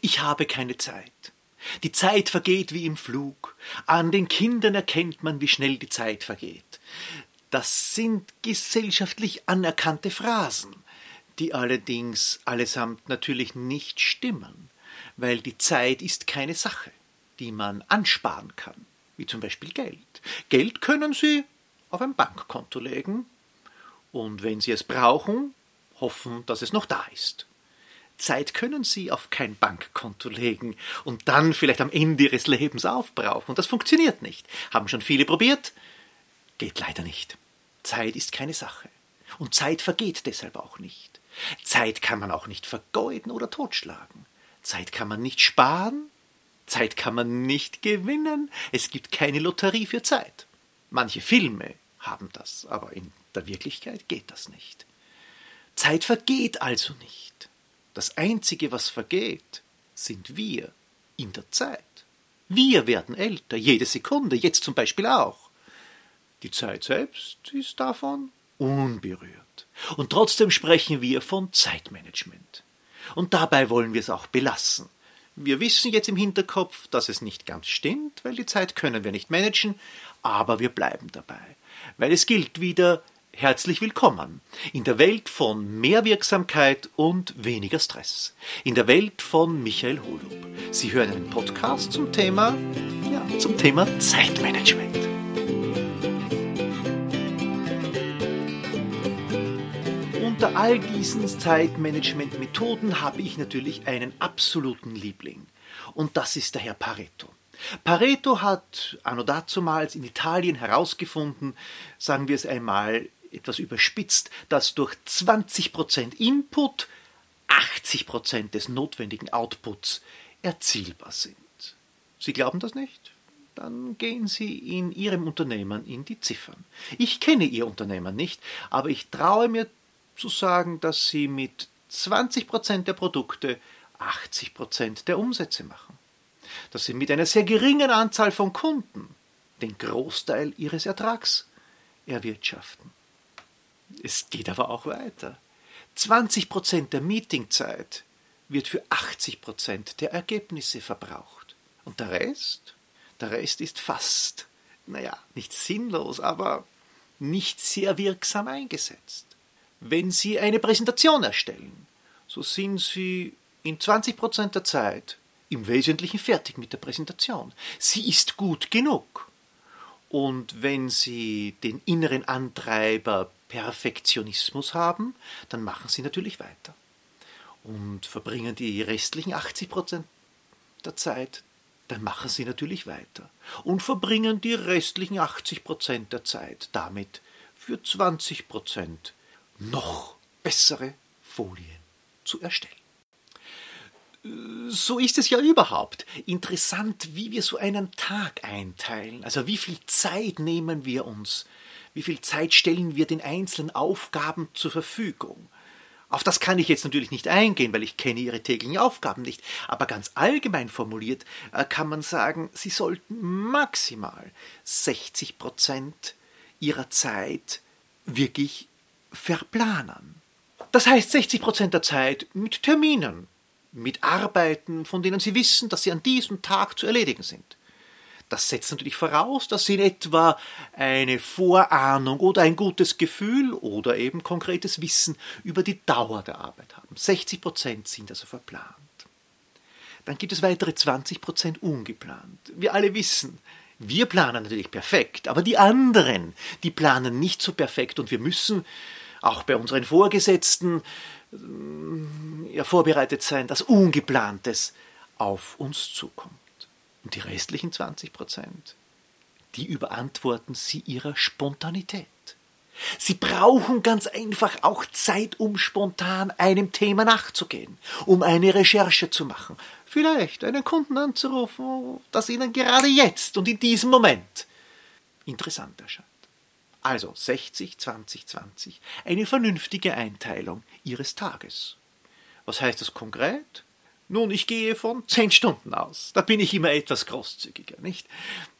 Ich habe keine Zeit. Die Zeit vergeht wie im Flug. An den Kindern erkennt man, wie schnell die Zeit vergeht. Das sind gesellschaftlich anerkannte Phrasen, die allerdings allesamt natürlich nicht stimmen, weil die Zeit ist keine Sache, die man ansparen kann, wie zum Beispiel Geld. Geld können Sie auf ein Bankkonto legen und wenn Sie es brauchen, hoffen, dass es noch da ist. Zeit können Sie auf kein Bankkonto legen und dann vielleicht am Ende Ihres Lebens aufbrauchen. Und das funktioniert nicht. Haben schon viele probiert? Geht leider nicht. Zeit ist keine Sache. Und Zeit vergeht deshalb auch nicht. Zeit kann man auch nicht vergeuden oder totschlagen. Zeit kann man nicht sparen. Zeit kann man nicht gewinnen. Es gibt keine Lotterie für Zeit. Manche Filme haben das, aber in der Wirklichkeit geht das nicht. Zeit vergeht also nicht. Das Einzige, was vergeht, sind wir in der Zeit. Wir werden älter, jede Sekunde, jetzt zum Beispiel auch. Die Zeit selbst ist davon unberührt. Und trotzdem sprechen wir von Zeitmanagement. Und dabei wollen wir es auch belassen. Wir wissen jetzt im Hinterkopf, dass es nicht ganz stimmt, weil die Zeit können wir nicht managen, aber wir bleiben dabei. Weil es gilt wieder, Herzlich willkommen in der Welt von mehr Wirksamkeit und weniger Stress. In der Welt von Michael Holub. Sie hören einen Podcast zum Thema, ja, zum Thema Zeitmanagement. Unter all diesen Zeitmanagement-Methoden habe ich natürlich einen absoluten Liebling. Und das ist der Herr Pareto. Pareto hat anno dazumals in Italien herausgefunden, sagen wir es einmal etwas überspitzt, dass durch 20% Input 80% des notwendigen Outputs erzielbar sind. Sie glauben das nicht? Dann gehen Sie in Ihrem Unternehmen in die Ziffern. Ich kenne Ihr Unternehmen nicht, aber ich traue mir zu sagen, dass Sie mit 20% der Produkte 80% der Umsätze machen. Dass Sie mit einer sehr geringen Anzahl von Kunden den Großteil Ihres Ertrags erwirtschaften. Es geht aber auch weiter. 20 Prozent der Meetingzeit wird für 80 Prozent der Ergebnisse verbraucht. Und der Rest? Der Rest ist fast, naja, nicht sinnlos, aber nicht sehr wirksam eingesetzt. Wenn Sie eine Präsentation erstellen, so sind Sie in 20 Prozent der Zeit im Wesentlichen fertig mit der Präsentation. Sie ist gut genug. Und wenn Sie den inneren Antreiber Perfektionismus haben, dann machen sie natürlich weiter und verbringen die restlichen 80 Prozent der Zeit, dann machen sie natürlich weiter und verbringen die restlichen 80 Prozent der Zeit damit für 20 Prozent noch bessere Folien zu erstellen. So ist es ja überhaupt. Interessant, wie wir so einen Tag einteilen. Also wie viel Zeit nehmen wir uns wie viel Zeit stellen wir den einzelnen Aufgaben zur Verfügung? Auf das kann ich jetzt natürlich nicht eingehen, weil ich kenne Ihre täglichen Aufgaben nicht. Aber ganz allgemein formuliert äh, kann man sagen, Sie sollten maximal 60 Prozent Ihrer Zeit wirklich verplanen. Das heißt 60 Prozent der Zeit mit Terminen, mit Arbeiten, von denen Sie wissen, dass sie an diesem Tag zu erledigen sind. Das setzt natürlich voraus, dass Sie in etwa eine Vorahnung oder ein gutes Gefühl oder eben konkretes Wissen über die Dauer der Arbeit haben. 60 Prozent sind also verplant. Dann gibt es weitere 20 Prozent ungeplant. Wir alle wissen, wir planen natürlich perfekt, aber die anderen, die planen nicht so perfekt und wir müssen auch bei unseren Vorgesetzten ja, vorbereitet sein, dass Ungeplantes auf uns zukommt. Und die restlichen 20 Prozent, die überantworten Sie Ihrer Spontanität. Sie brauchen ganz einfach auch Zeit, um spontan einem Thema nachzugehen, um eine Recherche zu machen, vielleicht einen Kunden anzurufen, das Ihnen gerade jetzt und in diesem Moment interessant erscheint. Also 60, 20, 20, eine vernünftige Einteilung Ihres Tages. Was heißt das konkret? Nun, ich gehe von zehn Stunden aus. Da bin ich immer etwas großzügiger, nicht?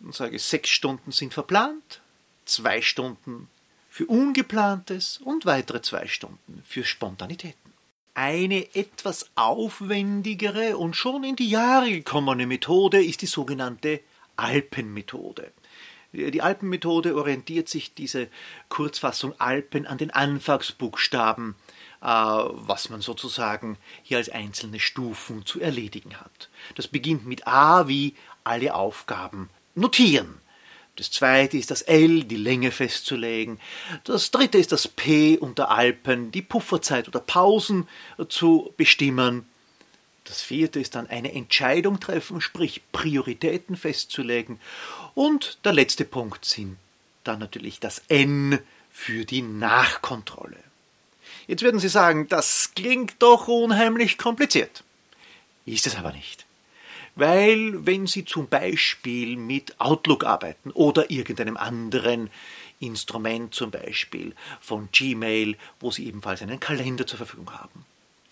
Und sage, sechs Stunden sind verplant, zwei Stunden für Ungeplantes und weitere zwei Stunden für Spontanitäten. Eine etwas aufwendigere und schon in die Jahre gekommene Methode ist die sogenannte Alpenmethode. Die Alpenmethode orientiert sich diese Kurzfassung Alpen an den Anfangsbuchstaben, was man sozusagen hier als einzelne Stufen zu erledigen hat. Das beginnt mit A wie alle Aufgaben notieren. Das zweite ist das L, die Länge festzulegen. Das dritte ist das P unter Alpen, die Pufferzeit oder Pausen zu bestimmen. Das vierte ist dann eine Entscheidung treffen, sprich Prioritäten festzulegen. Und der letzte Punkt sind dann natürlich das N für die Nachkontrolle. Jetzt werden Sie sagen, das klingt doch unheimlich kompliziert. Ist es aber nicht. Weil wenn Sie zum Beispiel mit Outlook arbeiten oder irgendeinem anderen Instrument, zum Beispiel von Gmail, wo Sie ebenfalls einen Kalender zur Verfügung haben,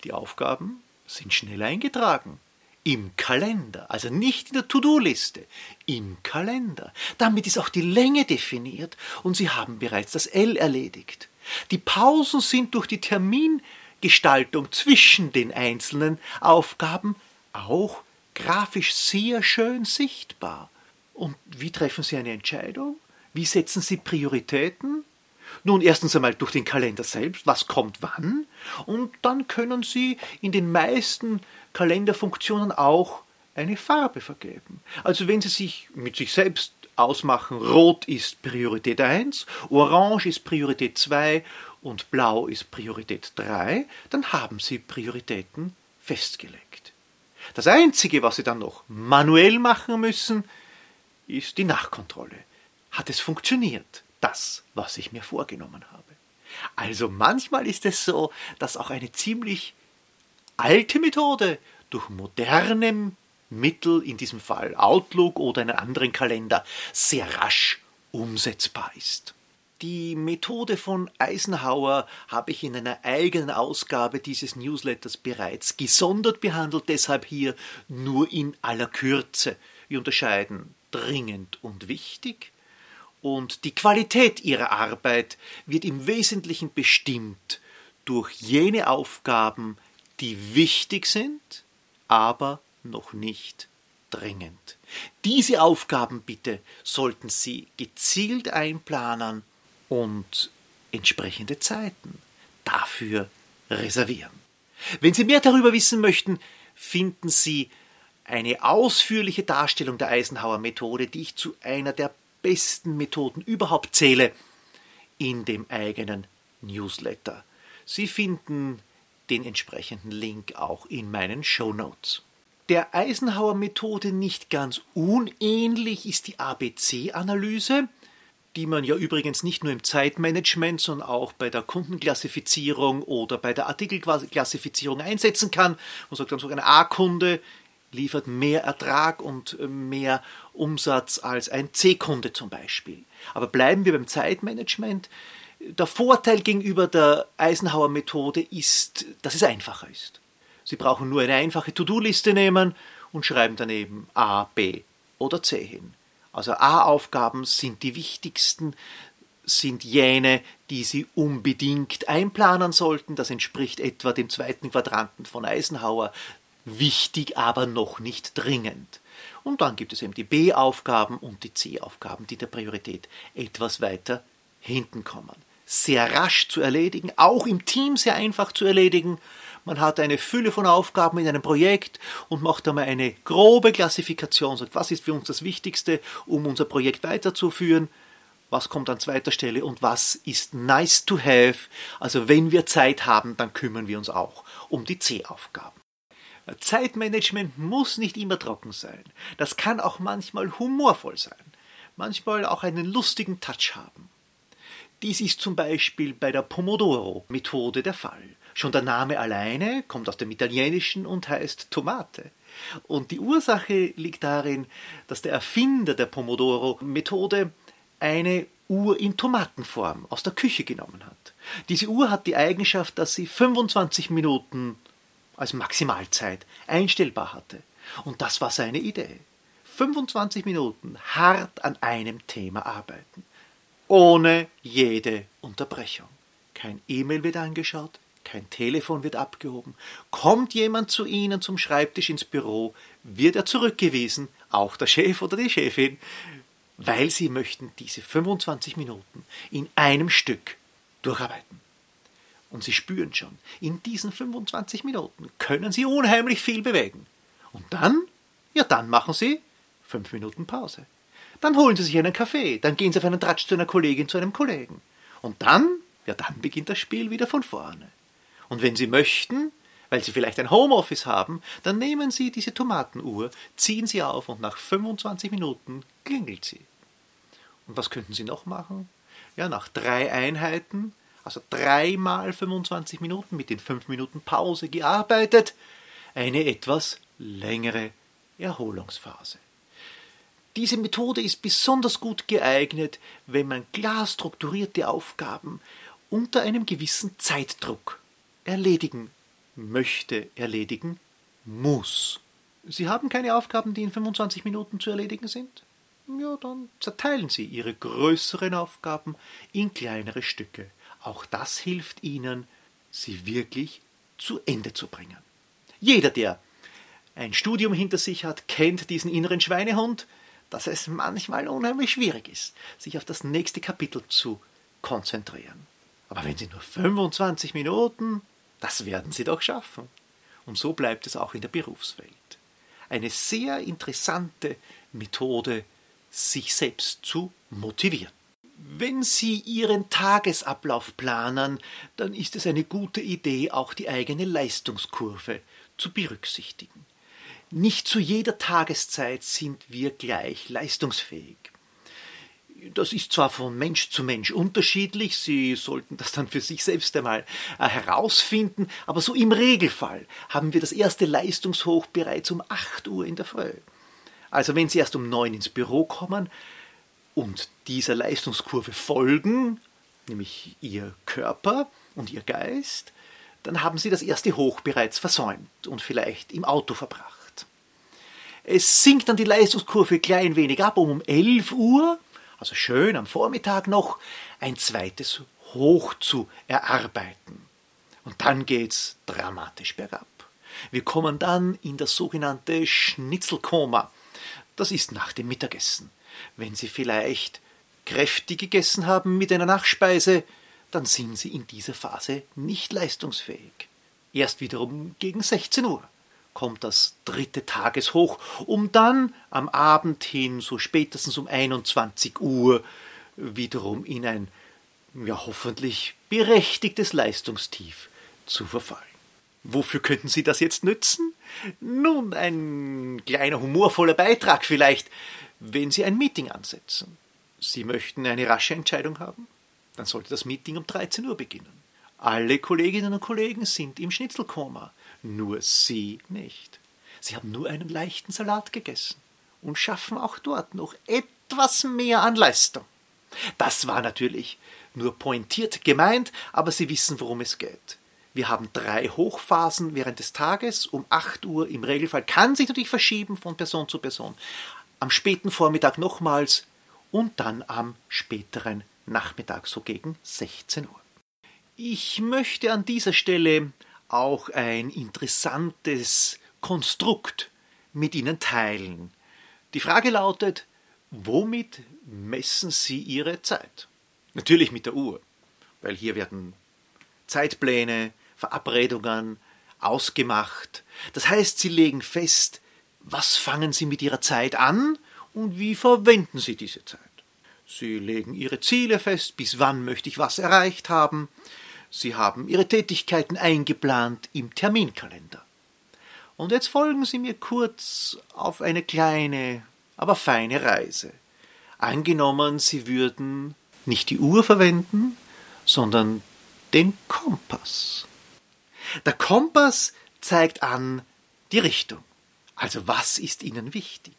die Aufgaben sind schnell eingetragen. Im Kalender, also nicht in der To-Do-Liste, im Kalender. Damit ist auch die Länge definiert und Sie haben bereits das L erledigt. Die Pausen sind durch die Termingestaltung zwischen den einzelnen Aufgaben auch grafisch sehr schön sichtbar. Und wie treffen Sie eine Entscheidung? Wie setzen Sie Prioritäten? Nun, erstens einmal durch den Kalender selbst, was kommt wann, und dann können Sie in den meisten Kalenderfunktionen auch eine Farbe vergeben. Also wenn Sie sich mit sich selbst ausmachen, rot ist Priorität 1, orange ist Priorität 2 und blau ist Priorität 3, dann haben Sie Prioritäten festgelegt. Das Einzige, was Sie dann noch manuell machen müssen, ist die Nachkontrolle. Hat es funktioniert, das, was ich mir vorgenommen habe? Also manchmal ist es so, dass auch eine ziemlich alte Methode durch moderne Mittel, in diesem Fall Outlook oder einen anderen Kalender, sehr rasch umsetzbar ist. Die Methode von Eisenhower habe ich in einer eigenen Ausgabe dieses Newsletters bereits gesondert behandelt, deshalb hier nur in aller Kürze. Wir unterscheiden dringend und wichtig, und die Qualität ihrer Arbeit wird im Wesentlichen bestimmt durch jene Aufgaben, die wichtig sind, aber noch nicht dringend. Diese Aufgaben bitte sollten Sie gezielt einplanen und entsprechende Zeiten dafür reservieren. Wenn Sie mehr darüber wissen möchten, finden Sie eine ausführliche Darstellung der Eisenhower Methode, die ich zu einer der besten Methoden überhaupt zähle, in dem eigenen Newsletter. Sie finden den entsprechenden Link auch in meinen Show Notes. Der Eisenhower Methode nicht ganz unähnlich ist die ABC-Analyse, die man ja übrigens nicht nur im Zeitmanagement, sondern auch bei der Kundenklassifizierung oder bei der Artikelklassifizierung einsetzen kann. Man sagt dann so, eine A-Kunde liefert mehr Ertrag und äh, mehr Umsatz als ein C-Kunde zum Beispiel. Aber bleiben wir beim Zeitmanagement. Der Vorteil gegenüber der Eisenhower Methode ist, dass es einfacher ist. Sie brauchen nur eine einfache To-Do-Liste nehmen und schreiben daneben A, B oder C hin. Also A-Aufgaben sind die wichtigsten, sind jene, die Sie unbedingt einplanen sollten. Das entspricht etwa dem zweiten Quadranten von Eisenhower. Wichtig, aber noch nicht dringend. Und dann gibt es eben die B-Aufgaben und die C-Aufgaben, die der Priorität etwas weiter hinten kommen. Sehr rasch zu erledigen, auch im Team sehr einfach zu erledigen. Man hat eine Fülle von Aufgaben in einem Projekt und macht einmal eine grobe Klassifikation, sagt, was ist für uns das Wichtigste, um unser Projekt weiterzuführen, was kommt an zweiter Stelle und was ist nice to have. Also wenn wir Zeit haben, dann kümmern wir uns auch um die C-Aufgaben. Zeitmanagement muss nicht immer trocken sein. Das kann auch manchmal humorvoll sein, manchmal auch einen lustigen Touch haben. Dies ist zum Beispiel bei der Pomodoro-Methode der Fall. Schon der Name alleine kommt aus dem Italienischen und heißt Tomate. Und die Ursache liegt darin, dass der Erfinder der Pomodoro-Methode eine Uhr in Tomatenform aus der Küche genommen hat. Diese Uhr hat die Eigenschaft, dass sie 25 Minuten als Maximalzeit einstellbar hatte. Und das war seine Idee. 25 Minuten hart an einem Thema arbeiten. Ohne jede Unterbrechung. Kein E-Mail wird angeschaut, kein Telefon wird abgehoben. Kommt jemand zu Ihnen zum Schreibtisch ins Büro, wird er zurückgewiesen, auch der Chef oder die Chefin, weil Sie möchten diese 25 Minuten in einem Stück durcharbeiten. Und Sie spüren schon, in diesen 25 Minuten können Sie unheimlich viel bewegen. Und dann, ja, dann machen Sie fünf Minuten Pause. Dann holen Sie sich einen Kaffee, dann gehen Sie auf einen Tratsch zu einer Kollegin, zu einem Kollegen. Und dann, ja, dann beginnt das Spiel wieder von vorne. Und wenn Sie möchten, weil Sie vielleicht ein Homeoffice haben, dann nehmen Sie diese Tomatenuhr, ziehen sie auf und nach 25 Minuten klingelt sie. Und was könnten Sie noch machen? Ja, nach drei Einheiten, also dreimal 25 Minuten mit den fünf Minuten Pause gearbeitet, eine etwas längere Erholungsphase. Diese Methode ist besonders gut geeignet, wenn man klar strukturierte Aufgaben unter einem gewissen Zeitdruck erledigen möchte, erledigen muss. Sie haben keine Aufgaben, die in 25 Minuten zu erledigen sind? Ja, dann zerteilen Sie Ihre größeren Aufgaben in kleinere Stücke. Auch das hilft Ihnen, sie wirklich zu Ende zu bringen. Jeder, der ein Studium hinter sich hat, kennt diesen inneren Schweinehund, dass es manchmal unheimlich schwierig ist, sich auf das nächste Kapitel zu konzentrieren. Aber wenn Sie nur 25 Minuten, das werden Sie doch schaffen. Und so bleibt es auch in der Berufswelt. Eine sehr interessante Methode, sich selbst zu motivieren. Wenn Sie Ihren Tagesablauf planen, dann ist es eine gute Idee, auch die eigene Leistungskurve zu berücksichtigen. Nicht zu jeder Tageszeit sind wir gleich leistungsfähig. Das ist zwar von Mensch zu Mensch unterschiedlich, Sie sollten das dann für sich selbst einmal äh, herausfinden, aber so im Regelfall haben wir das erste Leistungshoch bereits um 8 Uhr in der Früh. Also wenn Sie erst um 9 ins Büro kommen und dieser Leistungskurve folgen, nämlich Ihr Körper und Ihr Geist, dann haben Sie das erste Hoch bereits versäumt und vielleicht im Auto verbracht. Es sinkt dann die Leistungskurve klein wenig ab, um um 11 Uhr, also schön am Vormittag noch, ein zweites Hoch zu erarbeiten. Und dann geht's dramatisch bergab. Wir kommen dann in das sogenannte Schnitzelkoma. Das ist nach dem Mittagessen. Wenn Sie vielleicht kräftig gegessen haben mit einer Nachspeise, dann sind Sie in dieser Phase nicht leistungsfähig. Erst wiederum gegen 16 Uhr kommt das dritte Tageshoch, um dann am Abend hin, so spätestens um 21 Uhr, wiederum in ein ja hoffentlich berechtigtes Leistungstief zu verfallen. Wofür könnten Sie das jetzt nützen? Nun, ein kleiner humorvoller Beitrag vielleicht, wenn Sie ein Meeting ansetzen. Sie möchten eine rasche Entscheidung haben? Dann sollte das Meeting um 13 Uhr beginnen. Alle Kolleginnen und Kollegen sind im Schnitzelkoma nur Sie nicht. Sie haben nur einen leichten Salat gegessen und schaffen auch dort noch etwas mehr an Leistung. Das war natürlich nur pointiert gemeint, aber Sie wissen, worum es geht. Wir haben drei Hochphasen während des Tages um 8 Uhr. Im Regelfall kann sich natürlich verschieben von Person zu Person. Am späten Vormittag nochmals und dann am späteren Nachmittag, so gegen 16 Uhr. Ich möchte an dieser Stelle auch ein interessantes Konstrukt mit Ihnen teilen. Die Frage lautet, womit messen Sie Ihre Zeit? Natürlich mit der Uhr, weil hier werden Zeitpläne, Verabredungen ausgemacht. Das heißt, Sie legen fest, was fangen Sie mit Ihrer Zeit an und wie verwenden Sie diese Zeit. Sie legen Ihre Ziele fest, bis wann möchte ich was erreicht haben. Sie haben Ihre Tätigkeiten eingeplant im Terminkalender. Und jetzt folgen Sie mir kurz auf eine kleine, aber feine Reise. Angenommen, Sie würden nicht die Uhr verwenden, sondern den Kompass. Der Kompass zeigt an die Richtung. Also was ist Ihnen wichtig?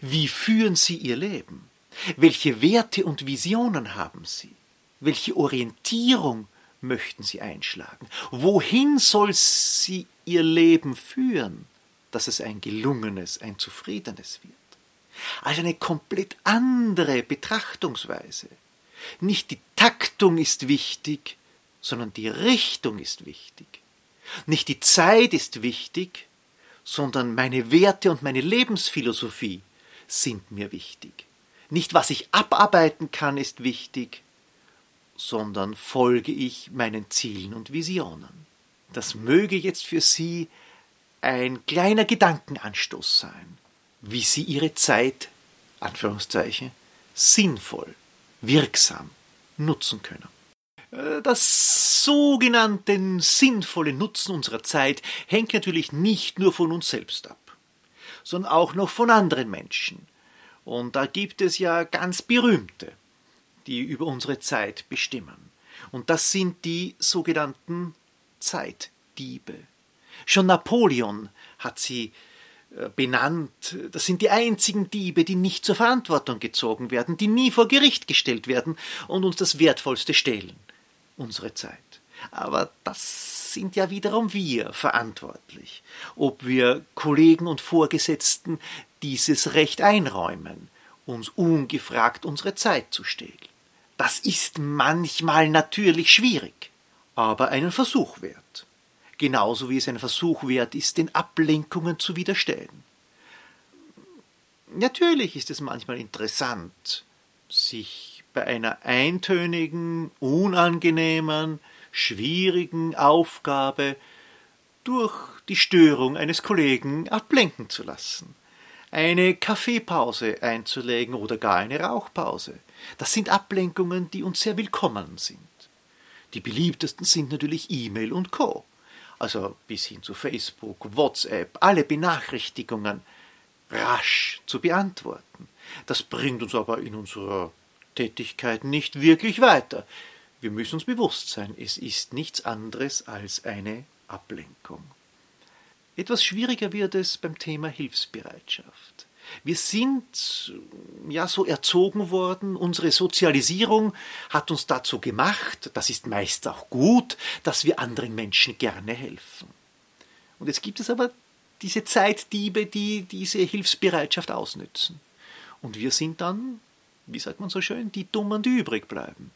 Wie führen Sie Ihr Leben? Welche Werte und Visionen haben Sie? Welche Orientierung möchten sie einschlagen? Wohin soll sie ihr Leben führen, dass es ein gelungenes, ein zufriedenes wird? Also eine komplett andere Betrachtungsweise. Nicht die Taktung ist wichtig, sondern die Richtung ist wichtig. Nicht die Zeit ist wichtig, sondern meine Werte und meine Lebensphilosophie sind mir wichtig. Nicht was ich abarbeiten kann ist wichtig, sondern folge ich meinen Zielen und Visionen. Das möge jetzt für Sie ein kleiner Gedankenanstoß sein, wie Sie Ihre Zeit, Anführungszeichen, sinnvoll, wirksam nutzen können. Äh, das sogenannte sinnvolle Nutzen unserer Zeit hängt natürlich nicht nur von uns selbst ab, sondern auch noch von anderen Menschen. Und da gibt es ja ganz berühmte, die über unsere Zeit bestimmen. Und das sind die sogenannten Zeitdiebe. Schon Napoleon hat sie äh, benannt. Das sind die einzigen Diebe, die nicht zur Verantwortung gezogen werden, die nie vor Gericht gestellt werden und uns das Wertvollste stehlen unsere Zeit. Aber das sind ja wiederum wir verantwortlich, ob wir Kollegen und Vorgesetzten dieses Recht einräumen, uns ungefragt unsere Zeit zu stehlen. Das ist manchmal natürlich schwierig, aber einen Versuch wert. Genauso wie es ein Versuch wert ist, den Ablenkungen zu widerstehen. Natürlich ist es manchmal interessant, sich bei einer eintönigen, unangenehmen, schwierigen Aufgabe durch die Störung eines Kollegen ablenken zu lassen, eine Kaffeepause einzulegen oder gar eine Rauchpause. Das sind Ablenkungen, die uns sehr willkommen sind. Die beliebtesten sind natürlich E-Mail und Co. Also bis hin zu Facebook, WhatsApp, alle Benachrichtigungen rasch zu beantworten. Das bringt uns aber in unserer Tätigkeit nicht wirklich weiter. Wir müssen uns bewusst sein, es ist nichts anderes als eine Ablenkung. Etwas schwieriger wird es beim Thema Hilfsbereitschaft. Wir sind ja so erzogen worden, unsere Sozialisierung hat uns dazu gemacht, das ist meist auch gut, dass wir anderen Menschen gerne helfen. Und jetzt gibt es aber diese Zeitdiebe, die diese Hilfsbereitschaft ausnützen. Und wir sind dann wie sagt man so schön, die Dummen, die übrig bleiben.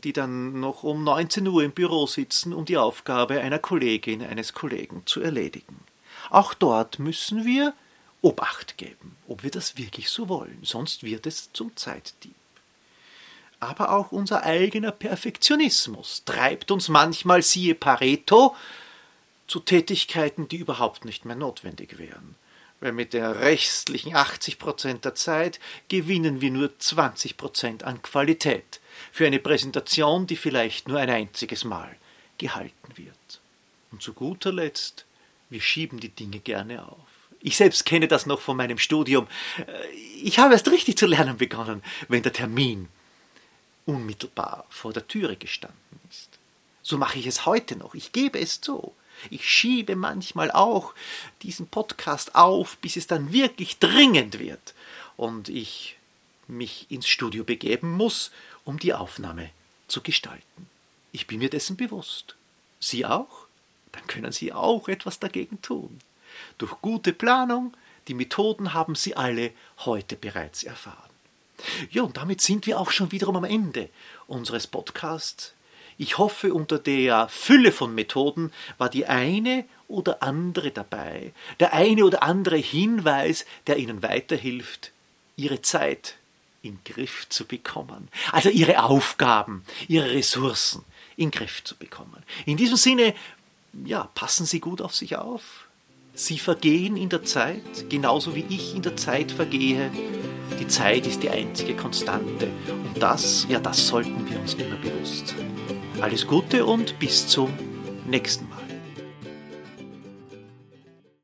Die dann noch um 19 Uhr im Büro sitzen, um die Aufgabe einer Kollegin, eines Kollegen zu erledigen. Auch dort müssen wir Obacht geben, ob wir das wirklich so wollen, sonst wird es zum Zeitdieb. Aber auch unser eigener Perfektionismus treibt uns manchmal, siehe Pareto, zu Tätigkeiten, die überhaupt nicht mehr notwendig wären weil mit der restlichen 80 Prozent der Zeit gewinnen wir nur 20 Prozent an Qualität für eine Präsentation, die vielleicht nur ein einziges Mal gehalten wird. Und zu guter Letzt, wir schieben die Dinge gerne auf. Ich selbst kenne das noch von meinem Studium. Ich habe erst richtig zu lernen begonnen, wenn der Termin unmittelbar vor der Türe gestanden ist. So mache ich es heute noch. Ich gebe es zu. Ich schiebe manchmal auch diesen Podcast auf, bis es dann wirklich dringend wird und ich mich ins Studio begeben muss, um die Aufnahme zu gestalten. Ich bin mir dessen bewusst. Sie auch? Dann können Sie auch etwas dagegen tun. Durch gute Planung, die Methoden haben Sie alle heute bereits erfahren. Ja, und damit sind wir auch schon wiederum am Ende unseres Podcasts ich hoffe, unter der Fülle von Methoden war die eine oder andere dabei, der eine oder andere Hinweis, der Ihnen weiterhilft, Ihre Zeit in Griff zu bekommen, also Ihre Aufgaben, Ihre Ressourcen in Griff zu bekommen. In diesem Sinne, ja, passen Sie gut auf sich auf. Sie vergehen in der Zeit, genauso wie ich in der Zeit vergehe. Die Zeit ist die einzige Konstante. Und das, ja, das sollten wir uns immer bewusst sein. Alles Gute und bis zum nächsten Mal.